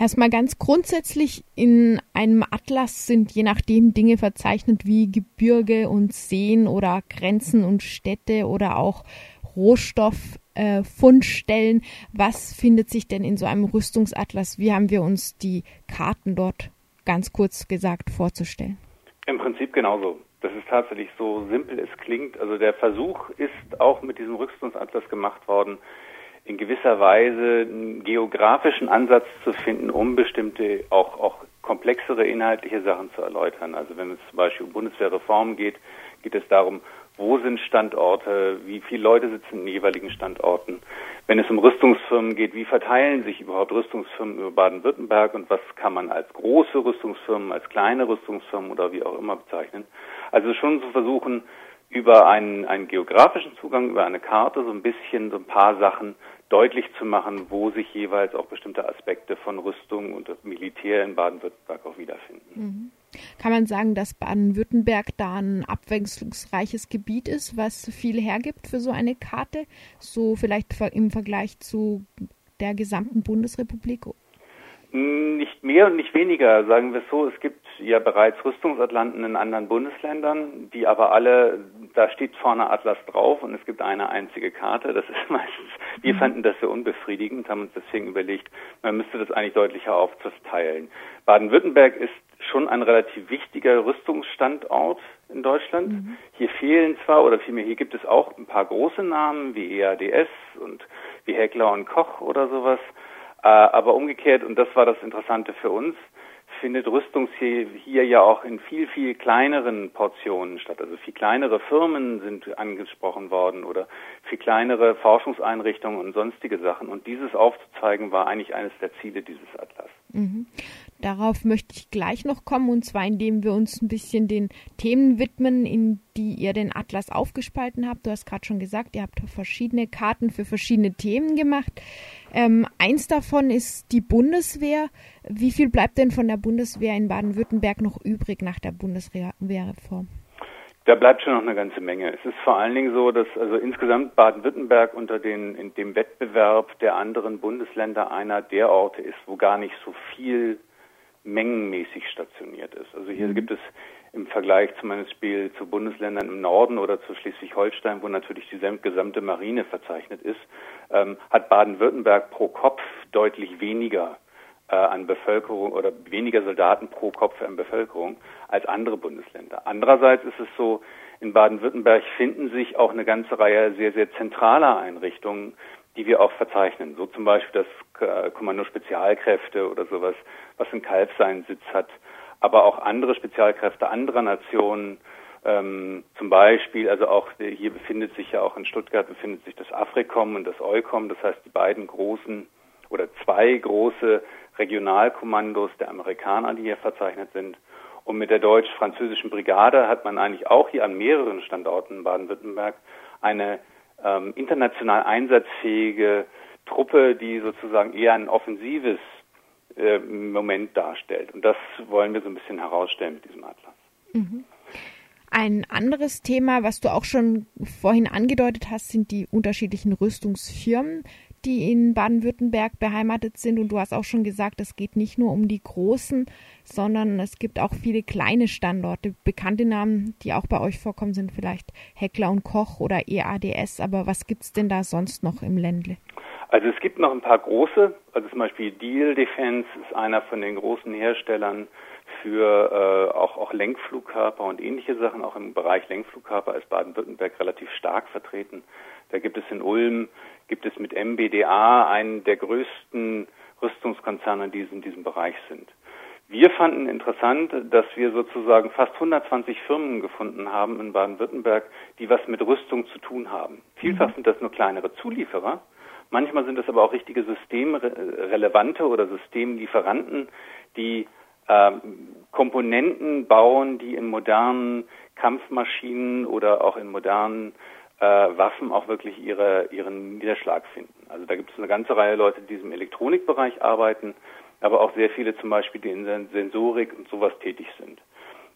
Erstmal ganz grundsätzlich in einem Atlas sind je nachdem Dinge verzeichnet wie Gebirge und Seen oder Grenzen und Städte oder auch Rohstofffundstellen. Äh, Was findet sich denn in so einem Rüstungsatlas? Wie haben wir uns die Karten dort ganz kurz gesagt vorzustellen? Im Prinzip genauso. Das ist tatsächlich so simpel es klingt. Also der Versuch ist auch mit diesem Rüstungsatlas gemacht worden, in gewisser Weise einen geografischen Ansatz zu finden, um bestimmte auch, auch komplexere inhaltliche Sachen zu erläutern. Also wenn es zum Beispiel um Bundeswehrreform geht, geht es darum, wo sind Standorte, wie viele Leute sitzen in jeweiligen Standorten. Wenn es um Rüstungsfirmen geht, wie verteilen sich überhaupt Rüstungsfirmen über Baden-Württemberg und was kann man als große Rüstungsfirmen, als kleine Rüstungsfirmen oder wie auch immer bezeichnen. Also schon zu versuchen, über einen, einen geografischen Zugang, über eine Karte so ein bisschen so ein paar Sachen deutlich zu machen, wo sich jeweils auch bestimmte Aspekte von Rüstung und Militär in Baden-Württemberg auch wiederfinden. Mhm. Kann man sagen, dass Baden-Württemberg da ein abwechslungsreiches Gebiet ist, was viel hergibt für so eine Karte, so vielleicht im Vergleich zu der gesamten Bundesrepublik? Nicht mehr und nicht weniger, sagen wir es so. Es gibt ja bereits Rüstungsatlanten in anderen Bundesländern, die aber alle, da steht vorne Atlas drauf und es gibt eine einzige Karte. Das ist meistens, wir mhm. fanden das sehr unbefriedigend, haben uns deswegen überlegt, man müsste das eigentlich deutlicher aufzuteilen. Baden-Württemberg ist schon ein relativ wichtiger Rüstungsstandort in Deutschland. Mhm. Hier fehlen zwar, oder vielmehr hier gibt es auch ein paar große Namen wie EADS und wie Heckler und Koch oder sowas. Äh, aber umgekehrt, und das war das Interessante für uns, findet Rüstung hier, hier ja auch in viel, viel kleineren Portionen statt. Also viel kleinere Firmen sind angesprochen worden oder viel kleinere Forschungseinrichtungen und sonstige Sachen. Und dieses aufzuzeigen war eigentlich eines der Ziele dieses Atlas. Mhm. Darauf möchte ich gleich noch kommen, und zwar indem wir uns ein bisschen den Themen widmen, in die ihr den Atlas aufgespalten habt. Du hast gerade schon gesagt, ihr habt verschiedene Karten für verschiedene Themen gemacht. Ähm, eins davon ist die Bundeswehr. Wie viel bleibt denn von der Bundeswehr in Baden-Württemberg noch übrig nach der Bundeswehrreform? Da bleibt schon noch eine ganze Menge. Es ist vor allen Dingen so, dass also insgesamt Baden-Württemberg unter den, in dem Wettbewerb der anderen Bundesländer einer der Orte ist, wo gar nicht so viel mengenmäßig stationiert ist. Also hier gibt es im Vergleich zum Beispiel zu Bundesländern im Norden oder zu Schleswig-Holstein, wo natürlich die gesamte Marine verzeichnet ist, ähm, hat Baden-Württemberg pro Kopf deutlich weniger äh, an Bevölkerung oder weniger Soldaten pro Kopf an Bevölkerung als andere Bundesländer. Andererseits ist es so, in Baden-Württemberg finden sich auch eine ganze Reihe sehr, sehr zentraler Einrichtungen, die wir auch verzeichnen. So zum Beispiel das äh, Kommando Spezialkräfte oder sowas, was in Kalb seinen Sitz hat, aber auch andere Spezialkräfte anderer Nationen, ähm, zum Beispiel, also auch hier befindet sich ja auch in Stuttgart befindet sich das Afrikom und das Eukom, das heißt die beiden großen oder zwei große Regionalkommandos der Amerikaner, die hier verzeichnet sind. Und mit der deutsch-französischen Brigade hat man eigentlich auch hier an mehreren Standorten in Baden-Württemberg eine ähm, international einsatzfähige Truppe, die sozusagen eher ein offensives äh, Moment darstellt. Und das wollen wir so ein bisschen herausstellen mit diesem Atlas. Mhm. Ein anderes Thema, was du auch schon vorhin angedeutet hast, sind die unterschiedlichen Rüstungsfirmen, die in Baden-Württemberg beheimatet sind. Und du hast auch schon gesagt, es geht nicht nur um die großen, sondern es gibt auch viele kleine Standorte. Bekannte Namen, die auch bei euch vorkommen, sind vielleicht Heckler und Koch oder EADS. Aber was gibt es denn da sonst noch im Ländle? Also es gibt noch ein paar große, also zum Beispiel Deal Defense ist einer von den großen Herstellern für äh, auch, auch Lenkflugkörper und ähnliche Sachen. Auch im Bereich Lenkflugkörper ist Baden-Württemberg relativ stark vertreten. Da gibt es in Ulm, gibt es mit MBDA einen der größten Rüstungskonzerne, die in diesem Bereich sind. Wir fanden interessant, dass wir sozusagen fast 120 Firmen gefunden haben in Baden-Württemberg, die was mit Rüstung zu tun haben. Vielfach mhm. sind das nur kleinere Zulieferer, Manchmal sind es aber auch richtige systemrelevante oder Systemlieferanten, die Komponenten bauen, die in modernen Kampfmaschinen oder auch in modernen äh, Waffen auch wirklich ihre, ihren Niederschlag finden. Also da gibt es eine ganze Reihe Leute, die im Elektronikbereich arbeiten, aber auch sehr viele zum Beispiel, die in Sensorik und sowas tätig sind.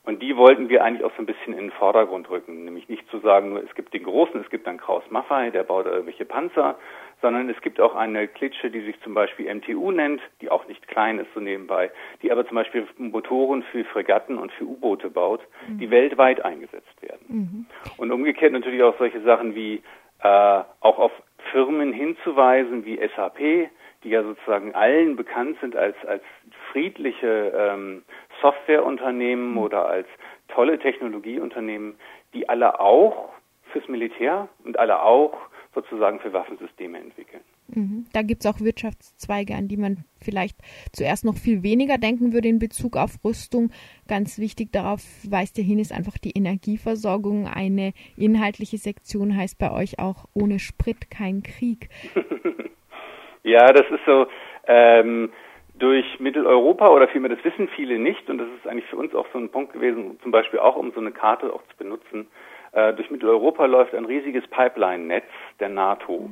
Und die wollten wir eigentlich auch so ein bisschen in den Vordergrund rücken. Nämlich nicht zu sagen, nur es gibt den Großen, es gibt dann Kraus Maffei, der baut irgendwelche Panzer, sondern es gibt auch eine Klitsche, die sich zum Beispiel MTU nennt, die auch nicht klein ist so nebenbei, die aber zum Beispiel Motoren für Fregatten und für U-Boote baut, mhm. die weltweit eingesetzt werden. Mhm. Und umgekehrt natürlich auch solche Sachen wie äh, auch auf Firmen hinzuweisen wie SAP, die ja sozusagen allen bekannt sind als, als friedliche ähm, Softwareunternehmen oder als tolle Technologieunternehmen, die alle auch fürs Militär und alle auch sozusagen für Waffensysteme entwickeln. Mhm. Da gibt es auch Wirtschaftszweige, an die man vielleicht zuerst noch viel weniger denken würde in Bezug auf Rüstung. Ganz wichtig darauf weist ihr hin, ist einfach die Energieversorgung. Eine inhaltliche Sektion heißt bei euch auch ohne Sprit kein Krieg. ja, das ist so. Ähm, durch Mitteleuropa oder vielmehr das wissen viele nicht und das ist eigentlich für uns auch so ein Punkt gewesen, zum Beispiel auch um so eine Karte auch zu benutzen. Äh, durch Mitteleuropa läuft ein riesiges Pipeline-Netz der NATO.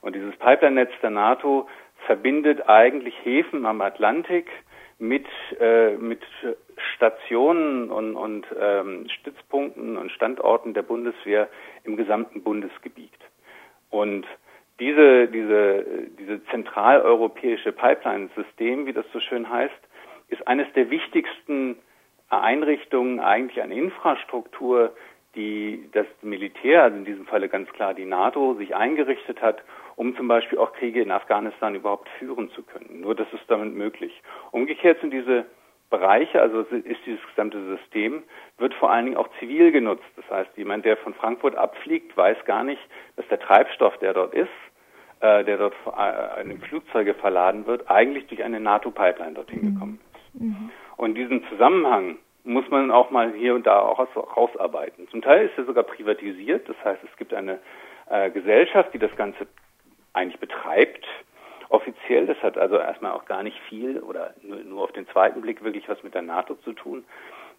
Und dieses Pipeline-Netz der NATO verbindet eigentlich Häfen am Atlantik mit, äh, mit Stationen und, und ähm, Stützpunkten und Standorten der Bundeswehr im gesamten Bundesgebiet. Und diese, diese, diese zentraleuropäische Pipeline-System, wie das so schön heißt, ist eines der wichtigsten Einrichtungen eigentlich an Infrastruktur, die das Militär, also in diesem Falle ganz klar die NATO, sich eingerichtet hat, um zum Beispiel auch Kriege in Afghanistan überhaupt führen zu können. Nur das ist damit möglich. Umgekehrt sind diese Bereiche, also ist dieses gesamte System, wird vor allen Dingen auch zivil genutzt. Das heißt, jemand, der von Frankfurt abfliegt, weiß gar nicht, dass der Treibstoff, der dort ist, äh, der dort äh, in Flugzeuge verladen wird, eigentlich durch eine NATO-Pipeline dorthin mhm. gekommen ist. Mhm. Und diesen Zusammenhang muss man auch mal hier und da auch rausarbeiten. Zum Teil ist er sogar privatisiert, das heißt, es gibt eine äh, Gesellschaft, die das Ganze eigentlich betreibt, offiziell. Das hat also erstmal auch gar nicht viel oder nur, nur auf den zweiten Blick wirklich was mit der NATO zu tun.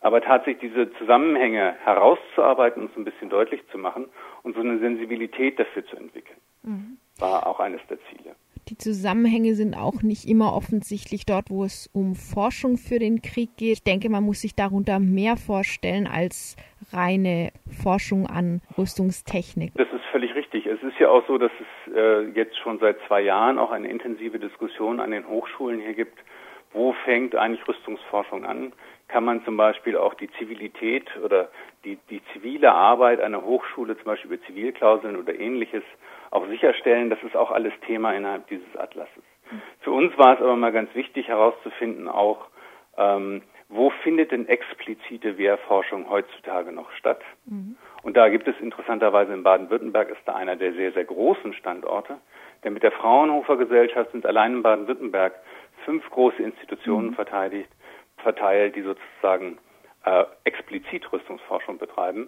Aber tatsächlich diese Zusammenhänge herauszuarbeiten und so ein bisschen deutlich zu machen und so eine Sensibilität dafür zu entwickeln, mhm. War auch eines der Ziele. Die Zusammenhänge sind auch nicht immer offensichtlich dort, wo es um Forschung für den Krieg geht. Ich denke, man muss sich darunter mehr vorstellen als reine Forschung an Rüstungstechnik. Das ist völlig richtig. Es ist ja auch so, dass es äh, jetzt schon seit zwei Jahren auch eine intensive Diskussion an den Hochschulen hier gibt. Wo fängt eigentlich Rüstungsforschung an? Kann man zum Beispiel auch die Zivilität oder die, die zivile Arbeit einer Hochschule, zum Beispiel über Zivilklauseln oder ähnliches, auch sicherstellen. Das ist auch alles Thema innerhalb dieses Atlases. Für uns war es aber mal ganz wichtig herauszufinden, auch ähm, wo findet denn explizite Wehrforschung heutzutage noch statt? Mhm. Und da gibt es interessanterweise in Baden-Württemberg ist da einer der sehr, sehr großen Standorte. Denn mit der Fraunhofer Gesellschaft sind allein in Baden-Württemberg fünf große Institutionen mhm. verteidigt, verteilt, die sozusagen äh, explizit Rüstungsforschung betreiben.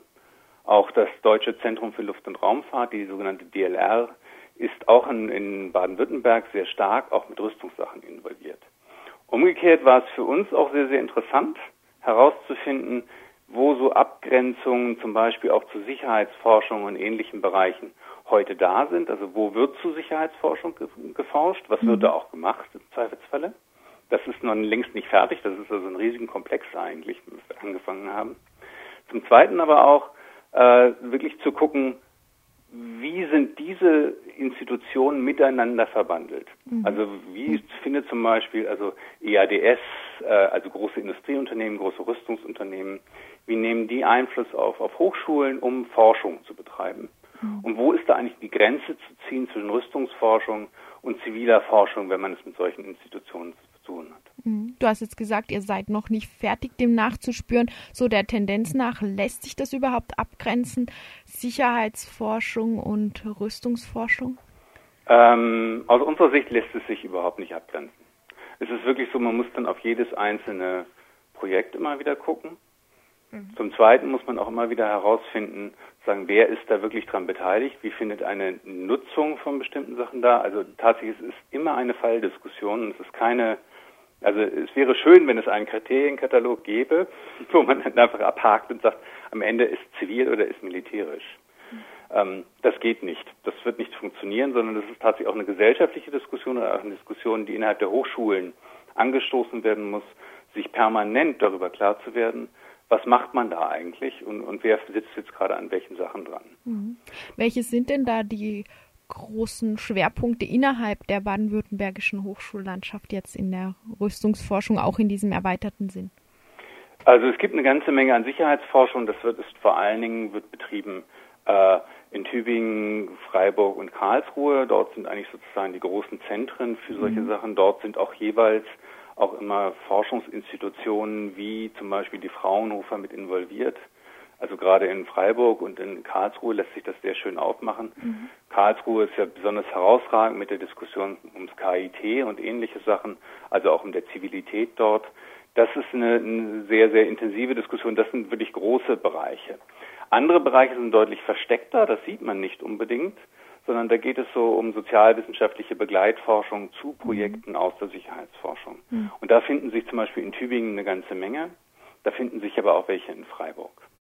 Auch das Deutsche Zentrum für Luft- und Raumfahrt, die sogenannte DLR, ist auch in, in Baden-Württemberg sehr stark auch mit Rüstungssachen involviert. Umgekehrt war es für uns auch sehr, sehr interessant herauszufinden, wo so Abgrenzungen zum Beispiel auch zur Sicherheitsforschung und ähnlichen Bereichen heute da sind. Also wo wird zu Sicherheitsforschung geforscht? Was wird mhm. da auch gemacht im Zweifelsfalle? Das ist noch längst nicht fertig. Das ist also ein riesigen Komplex eigentlich, wie wir angefangen haben. Zum Zweiten aber auch, äh, wirklich zu gucken, wie sind diese Institutionen miteinander verbandelt? Mhm. Also wie findet zum Beispiel also EADS, äh, also große Industrieunternehmen, große Rüstungsunternehmen, wie nehmen die Einfluss auf, auf Hochschulen, um Forschung zu betreiben? Mhm. Und wo ist da eigentlich die Grenze zu ziehen zwischen Rüstungsforschung und ziviler Forschung, wenn man es mit solchen Institutionen zu tun hat? Mhm. Du hast jetzt gesagt, ihr seid noch nicht fertig, dem nachzuspüren. So der Tendenz nach, lässt sich das überhaupt abgrenzen? Sicherheitsforschung und Rüstungsforschung? Ähm, aus unserer Sicht lässt es sich überhaupt nicht abgrenzen. Es ist wirklich so, man muss dann auf jedes einzelne Projekt immer wieder gucken. Mhm. Zum Zweiten muss man auch immer wieder herausfinden, sagen, wer ist da wirklich dran beteiligt, wie findet eine Nutzung von bestimmten Sachen da. Also tatsächlich es ist immer eine Falldiskussion und es ist keine also es wäre schön, wenn es einen Kriterienkatalog gäbe, wo man dann einfach abhakt und sagt, am Ende ist zivil oder ist militärisch. Ähm, das geht nicht. Das wird nicht funktionieren, sondern das ist tatsächlich auch eine gesellschaftliche Diskussion oder auch eine Diskussion, die innerhalb der Hochschulen angestoßen werden muss, sich permanent darüber klar zu werden, was macht man da eigentlich und, und wer sitzt jetzt gerade an welchen Sachen dran. Mhm. Welche sind denn da die großen Schwerpunkte innerhalb der baden-württembergischen Hochschullandschaft jetzt in der Rüstungsforschung, auch in diesem erweiterten Sinn? Also es gibt eine ganze Menge an Sicherheitsforschung. Das wird ist vor allen Dingen wird betrieben äh, in Tübingen, Freiburg und Karlsruhe. Dort sind eigentlich sozusagen die großen Zentren für solche mhm. Sachen. Dort sind auch jeweils auch immer Forschungsinstitutionen wie zum Beispiel die Fraunhofer mit involviert. Also gerade in Freiburg und in Karlsruhe lässt sich das sehr schön aufmachen. Mhm. Karlsruhe ist ja besonders herausragend mit der Diskussion ums KIT und ähnliche Sachen, also auch um der Zivilität dort. Das ist eine, eine sehr, sehr intensive Diskussion. Das sind wirklich große Bereiche. Andere Bereiche sind deutlich versteckter, das sieht man nicht unbedingt, sondern da geht es so um sozialwissenschaftliche Begleitforschung zu Projekten aus der Sicherheitsforschung. Mhm. Und da finden sich zum Beispiel in Tübingen eine ganze Menge, da finden sich aber auch welche in Freiburg.